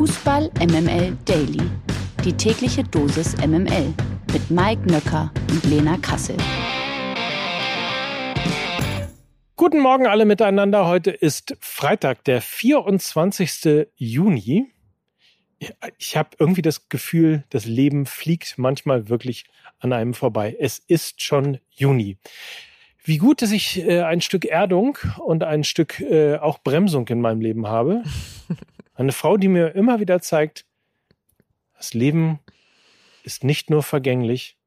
Fußball MML Daily. Die tägliche Dosis MML mit Mike Nöcker und Lena Kassel. Guten Morgen alle miteinander. Heute ist Freitag, der 24. Juni. Ich habe irgendwie das Gefühl, das Leben fliegt manchmal wirklich an einem vorbei. Es ist schon Juni. Wie gut, dass ich äh, ein Stück Erdung und ein Stück äh, auch Bremsung in meinem Leben habe. Eine Frau, die mir immer wieder zeigt, das Leben ist nicht nur vergänglich,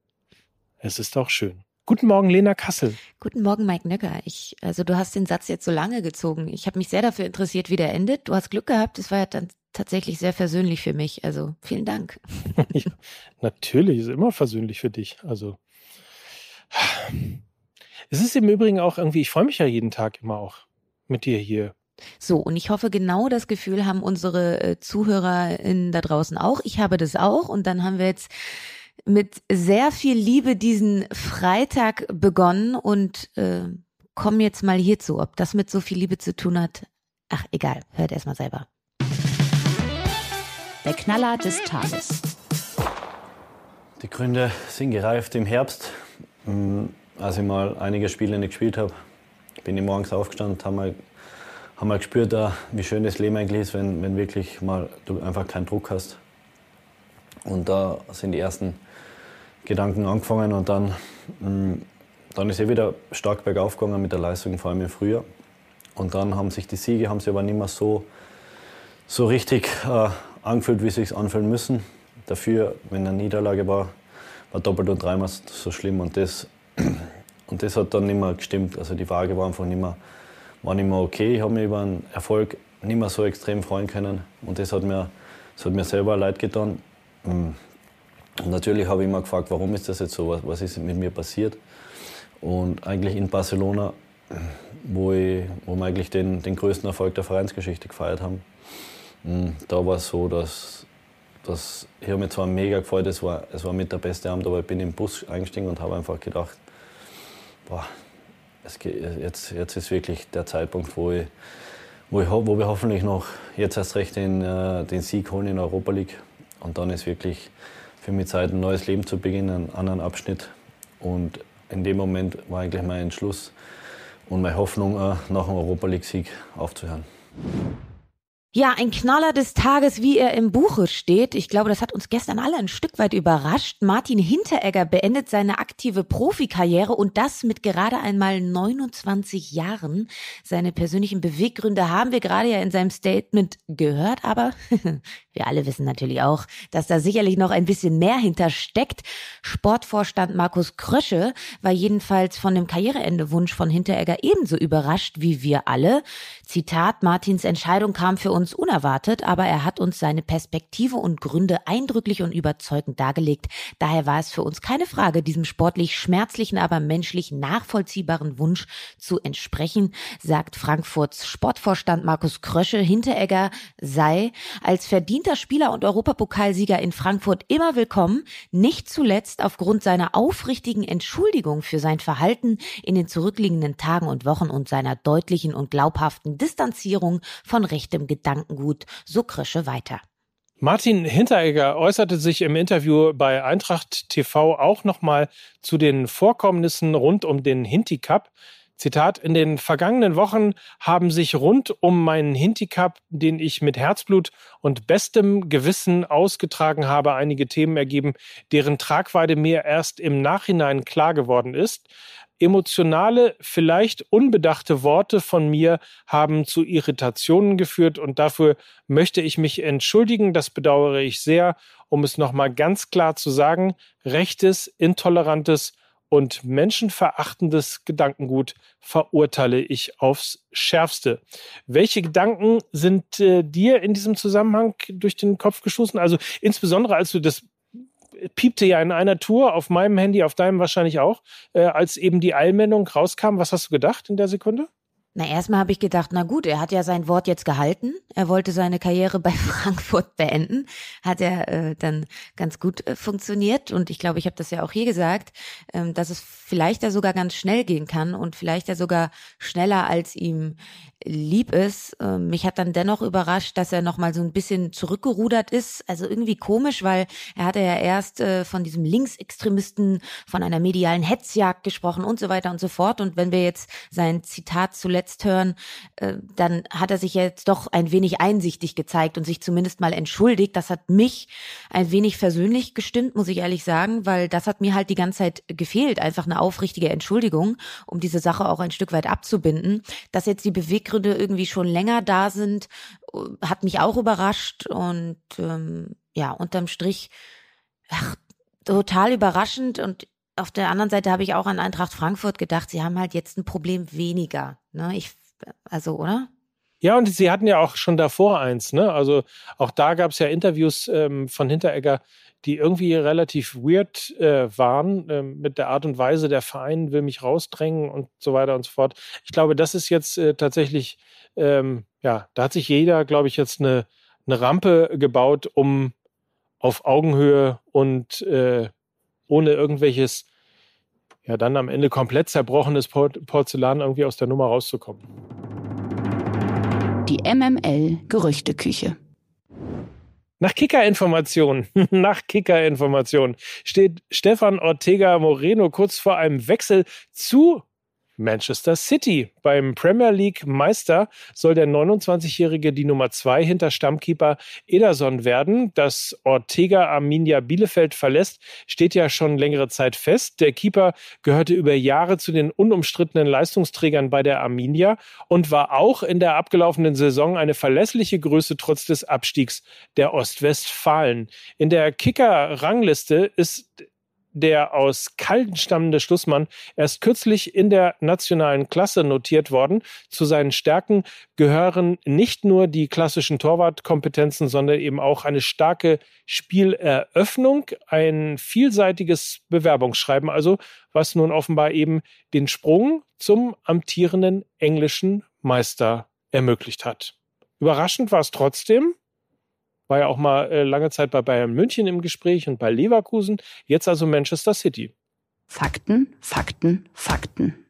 es ist auch schön. Guten Morgen, Lena Kassel. Guten Morgen, Mike Nöcker. Ich, also du hast den Satz jetzt so lange gezogen. Ich habe mich sehr dafür interessiert, wie der endet. Du hast Glück gehabt. Es war ja dann tatsächlich sehr versöhnlich für mich. Also vielen Dank. ja, natürlich, ist immer versöhnlich für dich. Also es ist im Übrigen auch irgendwie, ich freue mich ja jeden Tag immer auch mit dir hier. So, und ich hoffe, genau das Gefühl haben unsere äh, ZuhörerInnen da draußen auch. Ich habe das auch. Und dann haben wir jetzt mit sehr viel Liebe diesen Freitag begonnen und äh, kommen jetzt mal hierzu. Ob das mit so viel Liebe zu tun hat, ach egal, hört erstmal selber. Der Knaller des Tages. Die Gründe sind gereift im Herbst. Mm, als ich mal einige Spiele nicht gespielt habe, bin ich morgens aufgestanden und habe mal, hab mal gespürt, wie schön das Leben eigentlich ist, wenn, wenn wirklich mal du einfach keinen Druck hast. Und da sind die ersten Gedanken angefangen und dann, mm, dann ist er wieder stark bergauf gegangen mit der Leistung, vor allem im Frühjahr. Und dann haben sich die Siege haben sich aber nicht mehr so, so richtig äh, angefühlt, wie sie sich anfühlen müssen. Dafür, wenn eine Niederlage war, war doppelt und dreimal so schlimm. Und das und das hat dann nicht mehr gestimmt. Also die Waage war einfach nicht mehr, war nicht mehr okay. Ich habe mich über einen Erfolg nicht mehr so extrem freuen können. Und das hat mir, das hat mir selber leid getan. Und natürlich habe ich immer gefragt, warum ist das jetzt so? Was ist mit mir passiert? Und eigentlich in Barcelona, wo, ich, wo wir eigentlich den, den größten Erfolg der Vereinsgeschichte gefeiert haben, da war es so, dass, dass ich habe mich zwar mega gefreut, es war, es war mit der beste Abend, aber ich bin im Bus eingestiegen und habe einfach gedacht, boah, geht, jetzt, jetzt ist wirklich der Zeitpunkt, wo, ich, wo, ich, wo wir hoffentlich noch jetzt erst recht den, äh, den Sieg holen in Europa League. Und dann ist wirklich für mich Zeit, ein neues Leben zu beginnen, einen anderen Abschnitt. Und in dem Moment war eigentlich mein Entschluss und meine Hoffnung, äh, nach dem Europa League-Sieg aufzuhören. Ja, ein Knaller des Tages, wie er im Buche steht. Ich glaube, das hat uns gestern alle ein Stück weit überrascht. Martin Hinteregger beendet seine aktive Profikarriere und das mit gerade einmal 29 Jahren. Seine persönlichen Beweggründe haben wir gerade ja in seinem Statement gehört, aber wir alle wissen natürlich auch, dass da sicherlich noch ein bisschen mehr hintersteckt. Sportvorstand Markus Krösche war jedenfalls von dem Karriereendewunsch von Hinteregger ebenso überrascht wie wir alle. Zitat, Martins Entscheidung kam für uns uns unerwartet, aber er hat uns seine Perspektive und Gründe eindrücklich und überzeugend dargelegt. Daher war es für uns keine Frage, diesem sportlich schmerzlichen, aber menschlich nachvollziehbaren Wunsch zu entsprechen, sagt Frankfurts Sportvorstand Markus Krösche. Hinteregger sei als verdienter Spieler und Europapokalsieger in Frankfurt immer willkommen, nicht zuletzt aufgrund seiner aufrichtigen Entschuldigung für sein Verhalten in den zurückliegenden Tagen und Wochen und seiner deutlichen und glaubhaften Distanzierung von rechtem Gedanken Gedankengut, so Krösche weiter. Martin Hinteregger äußerte sich im Interview bei Eintracht TV auch nochmal zu den Vorkommnissen rund um den Hinti Cup. Zitat, in den vergangenen Wochen haben sich rund um meinen Hinti Cup, den ich mit Herzblut und bestem Gewissen ausgetragen habe, einige Themen ergeben, deren Tragweite mir erst im Nachhinein klar geworden ist. Emotionale, vielleicht unbedachte Worte von mir haben zu Irritationen geführt und dafür möchte ich mich entschuldigen. Das bedauere ich sehr. Um es nochmal ganz klar zu sagen, rechtes, intolerantes und menschenverachtendes Gedankengut verurteile ich aufs Schärfste. Welche Gedanken sind äh, dir in diesem Zusammenhang durch den Kopf gestoßen? Also insbesondere als du das piepte ja in einer Tour auf meinem Handy, auf deinem wahrscheinlich auch, äh, als eben die Eilmeldung rauskam. Was hast du gedacht in der Sekunde? Na, erstmal habe ich gedacht, na gut, er hat ja sein Wort jetzt gehalten. Er wollte seine Karriere bei Frankfurt beenden. Hat er äh, dann ganz gut äh, funktioniert. Und ich glaube, ich habe das ja auch hier gesagt, ähm, dass es vielleicht da sogar ganz schnell gehen kann und vielleicht ja sogar schneller, als ihm lieb ist. Ähm, mich hat dann dennoch überrascht, dass er nochmal so ein bisschen zurückgerudert ist. Also irgendwie komisch, weil er hatte ja erst äh, von diesem Linksextremisten, von einer medialen Hetzjagd gesprochen und so weiter und so fort. Und wenn wir jetzt sein Zitat zuletzt hören, äh, dann hat er sich jetzt doch ein wenig einsichtig gezeigt und sich zumindest mal entschuldigt. Das hat mich ein wenig versöhnlich gestimmt, muss ich ehrlich sagen, weil das hat mir halt die ganze Zeit gefehlt. Einfach eine aufrichtige Entschuldigung, um diese Sache auch ein Stück weit abzubinden. Dass jetzt die Beweggründe irgendwie schon länger da sind, äh, hat mich auch überrascht und ähm, ja, unterm Strich ach, total überraschend und auf der anderen Seite habe ich auch an Eintracht Frankfurt gedacht, sie haben halt jetzt ein Problem weniger. Ne? Ich, also, oder? Ja, und sie hatten ja auch schon davor eins, ne? Also auch da gab es ja Interviews ähm, von Hinteregger, die irgendwie relativ weird äh, waren äh, mit der Art und Weise, der Verein will mich rausdrängen und so weiter und so fort. Ich glaube, das ist jetzt äh, tatsächlich, ähm, ja, da hat sich jeder, glaube ich, jetzt eine, eine Rampe gebaut, um auf Augenhöhe und äh, ohne irgendwelches, ja, dann am Ende komplett zerbrochenes Porzellan irgendwie aus der Nummer rauszukommen. Die MML Gerüchteküche. Nach Kicker-Informationen, nach Kicker-Informationen steht Stefan Ortega Moreno kurz vor einem Wechsel zu Manchester City. Beim Premier League Meister soll der 29-Jährige die Nummer zwei hinter Stammkeeper Ederson werden. Dass Ortega Arminia Bielefeld verlässt, steht ja schon längere Zeit fest. Der Keeper gehörte über Jahre zu den unumstrittenen Leistungsträgern bei der Arminia und war auch in der abgelaufenen Saison eine verlässliche Größe trotz des Abstiegs der Ostwestfalen. In der Kicker-Rangliste ist der aus Kalten stammende Schlussmann, erst kürzlich in der nationalen Klasse notiert worden. Zu seinen Stärken gehören nicht nur die klassischen Torwartkompetenzen, sondern eben auch eine starke Spieleröffnung, ein vielseitiges Bewerbungsschreiben, also was nun offenbar eben den Sprung zum amtierenden englischen Meister ermöglicht hat. Überraschend war es trotzdem, war ja auch mal äh, lange Zeit bei Bayern München im Gespräch und bei Leverkusen, jetzt also Manchester City. Fakten, Fakten, Fakten.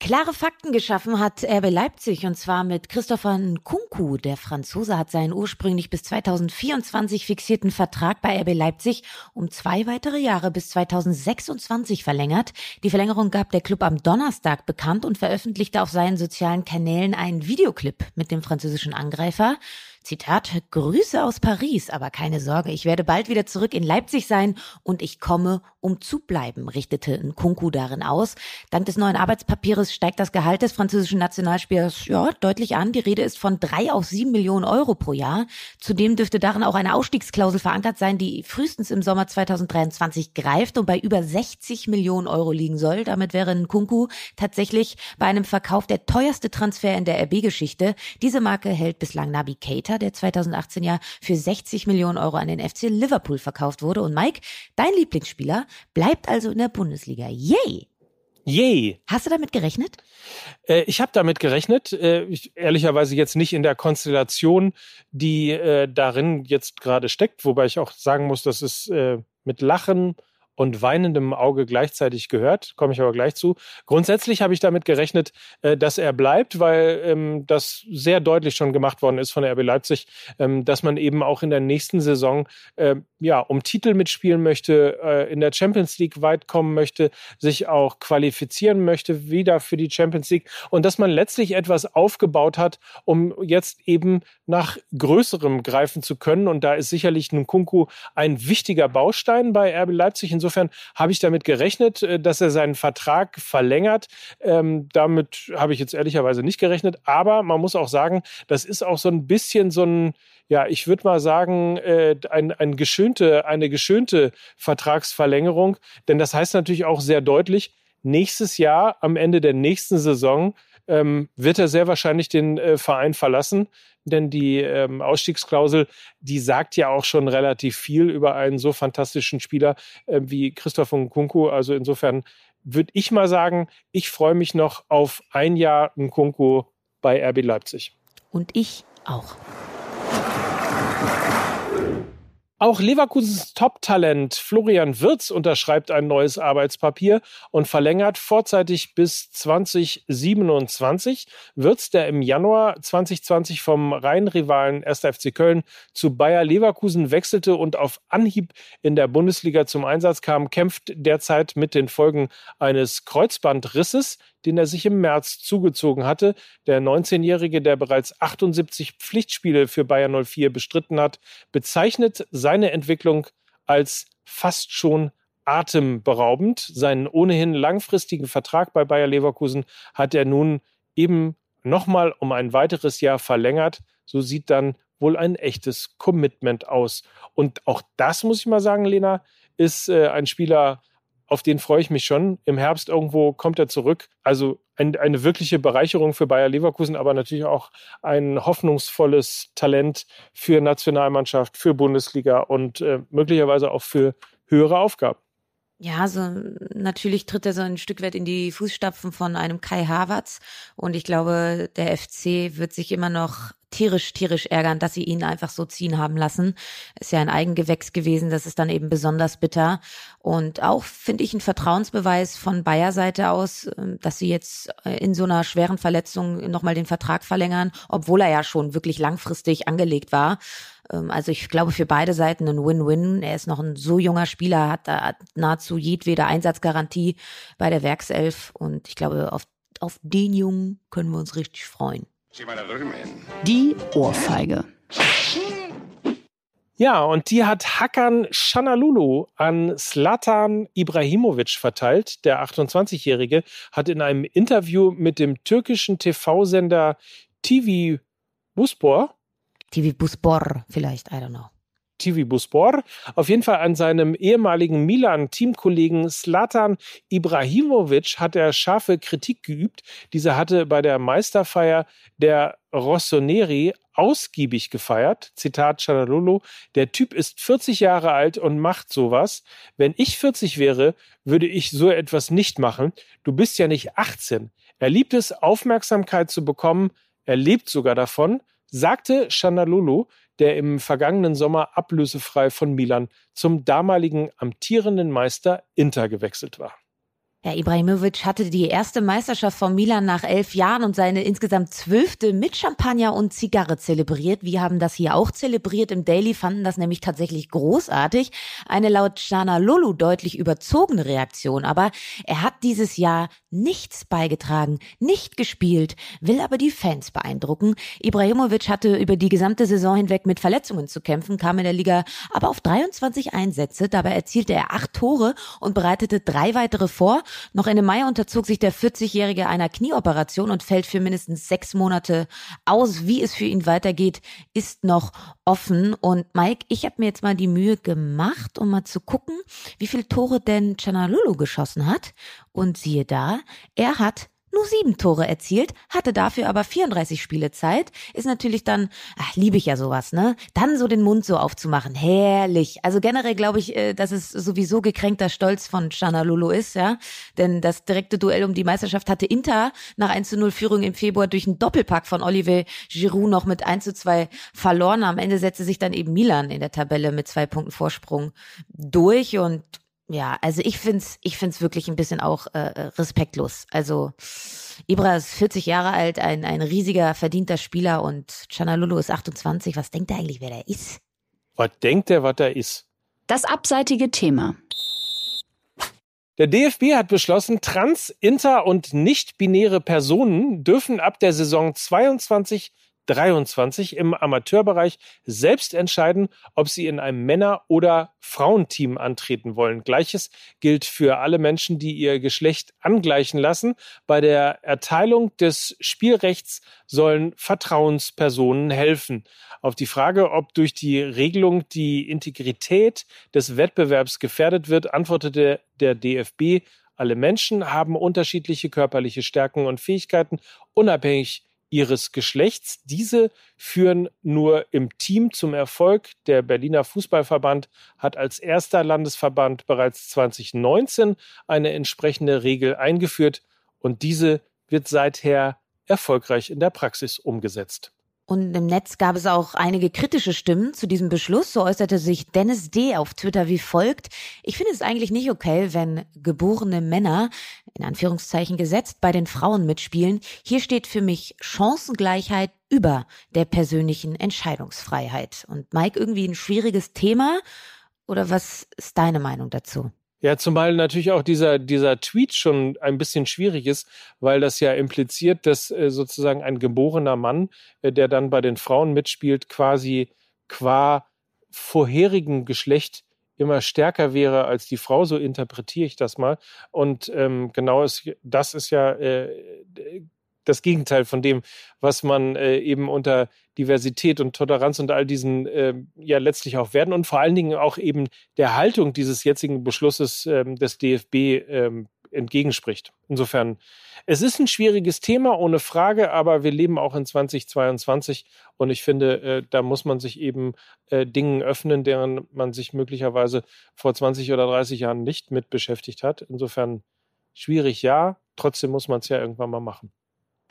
Klare Fakten geschaffen hat RB Leipzig und zwar mit Christopher Nkunku. Der Franzose hat seinen ursprünglich bis 2024 fixierten Vertrag bei RB Leipzig um zwei weitere Jahre bis 2026 verlängert. Die Verlängerung gab der Club am Donnerstag bekannt und veröffentlichte auf seinen sozialen Kanälen einen Videoclip mit dem französischen Angreifer. Zitat, Grüße aus Paris, aber keine Sorge, ich werde bald wieder zurück in Leipzig sein und ich komme, um zu bleiben, richtete Nkunku darin aus. Dank des neuen Arbeitspapiers steigt das Gehalt des französischen Nationalspielers ja, deutlich an. Die Rede ist von drei auf sieben Millionen Euro pro Jahr. Zudem dürfte darin auch eine Ausstiegsklausel verankert sein, die frühestens im Sommer 2023 greift und bei über 60 Millionen Euro liegen soll. Damit wäre Nkunku tatsächlich bei einem Verkauf der teuerste Transfer in der RB-Geschichte. Diese Marke hält bislang Nabi Keita Keita, der 2018 ja für 60 Millionen Euro an den FC Liverpool verkauft wurde. Und Mike, dein Lieblingsspieler, bleibt also in der Bundesliga. Yay! Yay! Hast du damit gerechnet? Äh, ich habe damit gerechnet, äh, ich, ehrlicherweise jetzt nicht in der Konstellation, die äh, darin jetzt gerade steckt, wobei ich auch sagen muss, dass es äh, mit Lachen und weinendem Auge gleichzeitig gehört, komme ich aber gleich zu. Grundsätzlich habe ich damit gerechnet, äh, dass er bleibt, weil ähm, das sehr deutlich schon gemacht worden ist von der RB Leipzig, ähm, dass man eben auch in der nächsten Saison äh, ja um Titel mitspielen möchte, äh, in der Champions League weit kommen möchte, sich auch qualifizieren möchte wieder für die Champions League und dass man letztlich etwas aufgebaut hat, um jetzt eben nach größerem greifen zu können und da ist sicherlich Nkunku ein wichtiger Baustein bei RB Leipzig. Insofern habe ich damit gerechnet, äh, dass er seinen Vertrag verlängert. Ähm, damit habe ich jetzt ehrlicherweise nicht gerechnet. Aber man muss auch sagen, das ist auch so ein bisschen so ein, ja, ich würde mal sagen, äh, ein, ein geschönte, eine geschönte Vertragsverlängerung. Denn das heißt natürlich auch sehr deutlich, nächstes Jahr, am Ende der nächsten Saison, ähm, wird er sehr wahrscheinlich den äh, Verein verlassen. Denn die ähm, Ausstiegsklausel, die sagt ja auch schon relativ viel über einen so fantastischen Spieler äh, wie Christoph Nkunku. Also insofern würde ich mal sagen, ich freue mich noch auf ein Jahr Nkunku bei RB Leipzig. Und ich auch. Auch Leverkusens Top-Talent Florian Wirz unterschreibt ein neues Arbeitspapier und verlängert vorzeitig bis 2027. Wirz, der im Januar 2020 vom Rheinrivalen 1. FC Köln zu Bayer Leverkusen wechselte und auf Anhieb in der Bundesliga zum Einsatz kam, kämpft derzeit mit den Folgen eines Kreuzbandrisses den er sich im März zugezogen hatte. Der 19-Jährige, der bereits 78 Pflichtspiele für Bayern 04 bestritten hat, bezeichnet seine Entwicklung als fast schon atemberaubend. Seinen ohnehin langfristigen Vertrag bei Bayer Leverkusen hat er nun eben nochmal um ein weiteres Jahr verlängert. So sieht dann wohl ein echtes Commitment aus. Und auch das muss ich mal sagen, Lena, ist äh, ein Spieler, auf den freue ich mich schon. Im Herbst irgendwo kommt er zurück. Also ein, eine wirkliche Bereicherung für Bayer Leverkusen, aber natürlich auch ein hoffnungsvolles Talent für Nationalmannschaft, für Bundesliga und äh, möglicherweise auch für höhere Aufgaben. Ja, so natürlich tritt er so ein Stück weit in die Fußstapfen von einem Kai Havertz und ich glaube, der FC wird sich immer noch tierisch, tierisch ärgern, dass sie ihn einfach so ziehen haben lassen. Ist ja ein Eigengewächs gewesen, das ist dann eben besonders bitter. Und auch finde ich ein Vertrauensbeweis von Bayer Seite aus, ähm, dass sie jetzt äh, in so einer schweren Verletzung nochmal den Vertrag verlängern, obwohl er ja schon wirklich langfristig angelegt war. Ähm, also ich glaube für beide Seiten ein Win-Win. Er ist noch ein so junger Spieler, hat da nahezu jedwede Einsatzgarantie bei der Werkself und ich glaube, auf, auf den Jungen können wir uns richtig freuen. Die Ohrfeige. Ja, und die hat Hakan Shanalulu an Slatan Ibrahimovic verteilt. Der 28-Jährige hat in einem Interview mit dem türkischen TV-Sender TV Buspor TV Buspor vielleicht, I don't know. TV Buspor, auf jeden Fall an seinem ehemaligen Milan-Teamkollegen Slatan Ibrahimovic hat er scharfe Kritik geübt. Dieser hatte bei der Meisterfeier der Rossoneri ausgiebig gefeiert. Zitat Chanalulu, der Typ ist 40 Jahre alt und macht sowas. Wenn ich 40 wäre, würde ich so etwas nicht machen. Du bist ja nicht 18. Er liebt es, Aufmerksamkeit zu bekommen. Er lebt sogar davon sagte Chanalulu, der im vergangenen Sommer ablösefrei von Milan zum damaligen amtierenden Meister Inter gewechselt war. Ja, Ibrahimovic hatte die erste Meisterschaft von Milan nach elf Jahren und seine insgesamt zwölfte mit Champagner und Zigarre zelebriert. Wir haben das hier auch zelebriert im Daily, fanden das nämlich tatsächlich großartig. Eine laut Jana Lulu deutlich überzogene Reaktion, aber er hat dieses Jahr nichts beigetragen, nicht gespielt, will aber die Fans beeindrucken. Ibrahimovic hatte über die gesamte Saison hinweg mit Verletzungen zu kämpfen, kam in der Liga aber auf 23 Einsätze. Dabei erzielte er acht Tore und bereitete drei weitere vor. Noch Ende Mai unterzog sich der 40-Jährige einer Knieoperation und fällt für mindestens sechs Monate aus. Wie es für ihn weitergeht, ist noch offen. Und Mike, ich habe mir jetzt mal die Mühe gemacht, um mal zu gucken, wie viele Tore denn Chanalulu geschossen hat. Und siehe da, er hat nur sieben Tore erzielt, hatte dafür aber 34 Spiele Zeit, ist natürlich dann, ach, liebe ich ja sowas, ne? Dann so den Mund so aufzumachen, herrlich. Also generell glaube ich, äh, dass es sowieso gekränkter Stolz von Chanalulu ist, ja? Denn das direkte Duell um die Meisterschaft hatte Inter nach 1 zu 0 Führung im Februar durch einen Doppelpack von Olivier Giroud noch mit 1 zu 2 verloren. Am Ende setzte sich dann eben Milan in der Tabelle mit zwei Punkten Vorsprung durch und ja, also ich find's, ich find's wirklich ein bisschen auch äh, äh respektlos. Also Ibra ist 40 Jahre alt, ein, ein riesiger, verdienter Spieler und Chanalulu ist 28. Was denkt er eigentlich, wer der ist? Was denkt er, was er ist? Das abseitige Thema. Der DFB hat beschlossen, trans, inter und nicht-binäre Personen dürfen ab der Saison 22 23 im Amateurbereich selbst entscheiden, ob sie in einem Männer- oder Frauenteam antreten wollen. Gleiches gilt für alle Menschen, die ihr Geschlecht angleichen lassen. Bei der Erteilung des Spielrechts sollen Vertrauenspersonen helfen. Auf die Frage, ob durch die Regelung die Integrität des Wettbewerbs gefährdet wird, antwortete der DFB, alle Menschen haben unterschiedliche körperliche Stärken und Fähigkeiten, unabhängig ihres Geschlechts. Diese führen nur im Team zum Erfolg. Der Berliner Fußballverband hat als erster Landesverband bereits 2019 eine entsprechende Regel eingeführt und diese wird seither erfolgreich in der Praxis umgesetzt. Und im Netz gab es auch einige kritische Stimmen zu diesem Beschluss. So äußerte sich Dennis D. auf Twitter wie folgt. Ich finde es eigentlich nicht okay, wenn geborene Männer, in Anführungszeichen gesetzt, bei den Frauen mitspielen. Hier steht für mich Chancengleichheit über der persönlichen Entscheidungsfreiheit. Und Mike, irgendwie ein schwieriges Thema? Oder was ist deine Meinung dazu? Ja, zumal natürlich auch dieser, dieser Tweet schon ein bisschen schwierig ist, weil das ja impliziert, dass äh, sozusagen ein geborener Mann, äh, der dann bei den Frauen mitspielt, quasi qua vorherigen Geschlecht immer stärker wäre als die Frau, so interpretiere ich das mal. Und ähm, genau ist, das ist ja äh, das Gegenteil von dem, was man äh, eben unter Diversität und Toleranz und all diesen äh, ja letztlich auch werden und vor allen Dingen auch eben der Haltung dieses jetzigen Beschlusses ähm, des DFB ähm, entgegenspricht. Insofern, es ist ein schwieriges Thema, ohne Frage, aber wir leben auch in 2022 und ich finde, äh, da muss man sich eben äh, Dingen öffnen, deren man sich möglicherweise vor 20 oder 30 Jahren nicht mit beschäftigt hat. Insofern schwierig, ja, trotzdem muss man es ja irgendwann mal machen.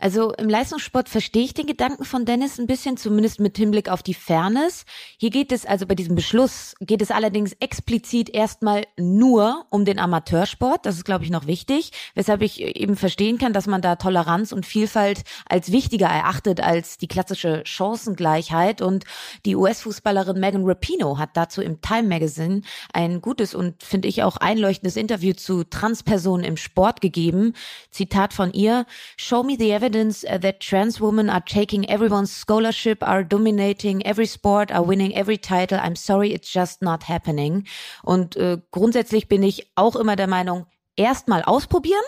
Also im Leistungssport verstehe ich den Gedanken von Dennis ein bisschen, zumindest mit Hinblick auf die Fairness. Hier geht es also bei diesem Beschluss, geht es allerdings explizit erstmal nur um den Amateursport. Das ist, glaube ich, noch wichtig, weshalb ich eben verstehen kann, dass man da Toleranz und Vielfalt als wichtiger erachtet als die klassische Chancengleichheit. Und die US-Fußballerin Megan Rapino hat dazu im Time Magazine ein gutes und, finde ich, auch einleuchtendes Interview zu Transpersonen im Sport gegeben. Zitat von ihr, Show me the evidence uh, that trans women are taking everyone's scholarship, are dominating every sport, are winning every title. I'm sorry, it's just not happening. Und äh, grundsätzlich bin ich auch immer der Meinung, erstmal ausprobieren,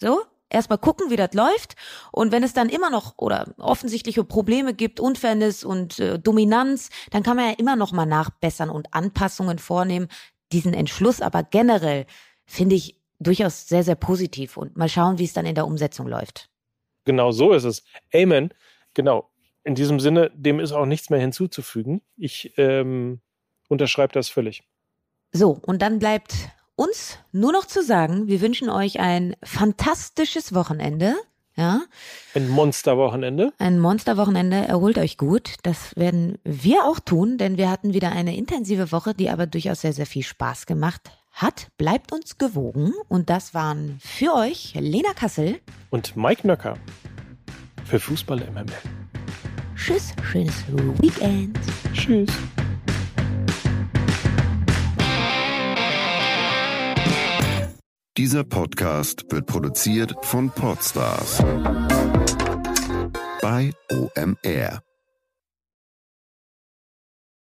so, erstmal gucken, wie das läuft. Und wenn es dann immer noch oder offensichtliche Probleme gibt, Unfairness und äh, Dominanz, dann kann man ja immer noch mal nachbessern und Anpassungen vornehmen. Diesen Entschluss aber generell finde ich durchaus sehr, sehr positiv und mal schauen, wie es dann in der Umsetzung läuft. Genau so ist es. Amen. Genau. In diesem Sinne, dem ist auch nichts mehr hinzuzufügen. Ich ähm, unterschreibe das völlig. So, und dann bleibt uns nur noch zu sagen, wir wünschen euch ein fantastisches Wochenende. Ja. Ein Monsterwochenende. Ein Monsterwochenende. Erholt euch gut. Das werden wir auch tun, denn wir hatten wieder eine intensive Woche, die aber durchaus sehr, sehr viel Spaß gemacht hat. Bleibt uns gewogen. Und das waren für euch Lena Kassel und Mike Nöcker für Fußball MML. Tschüss, schönes Weekend. Tschüss. Dieser Podcast wird produziert von Podstars bei OMR.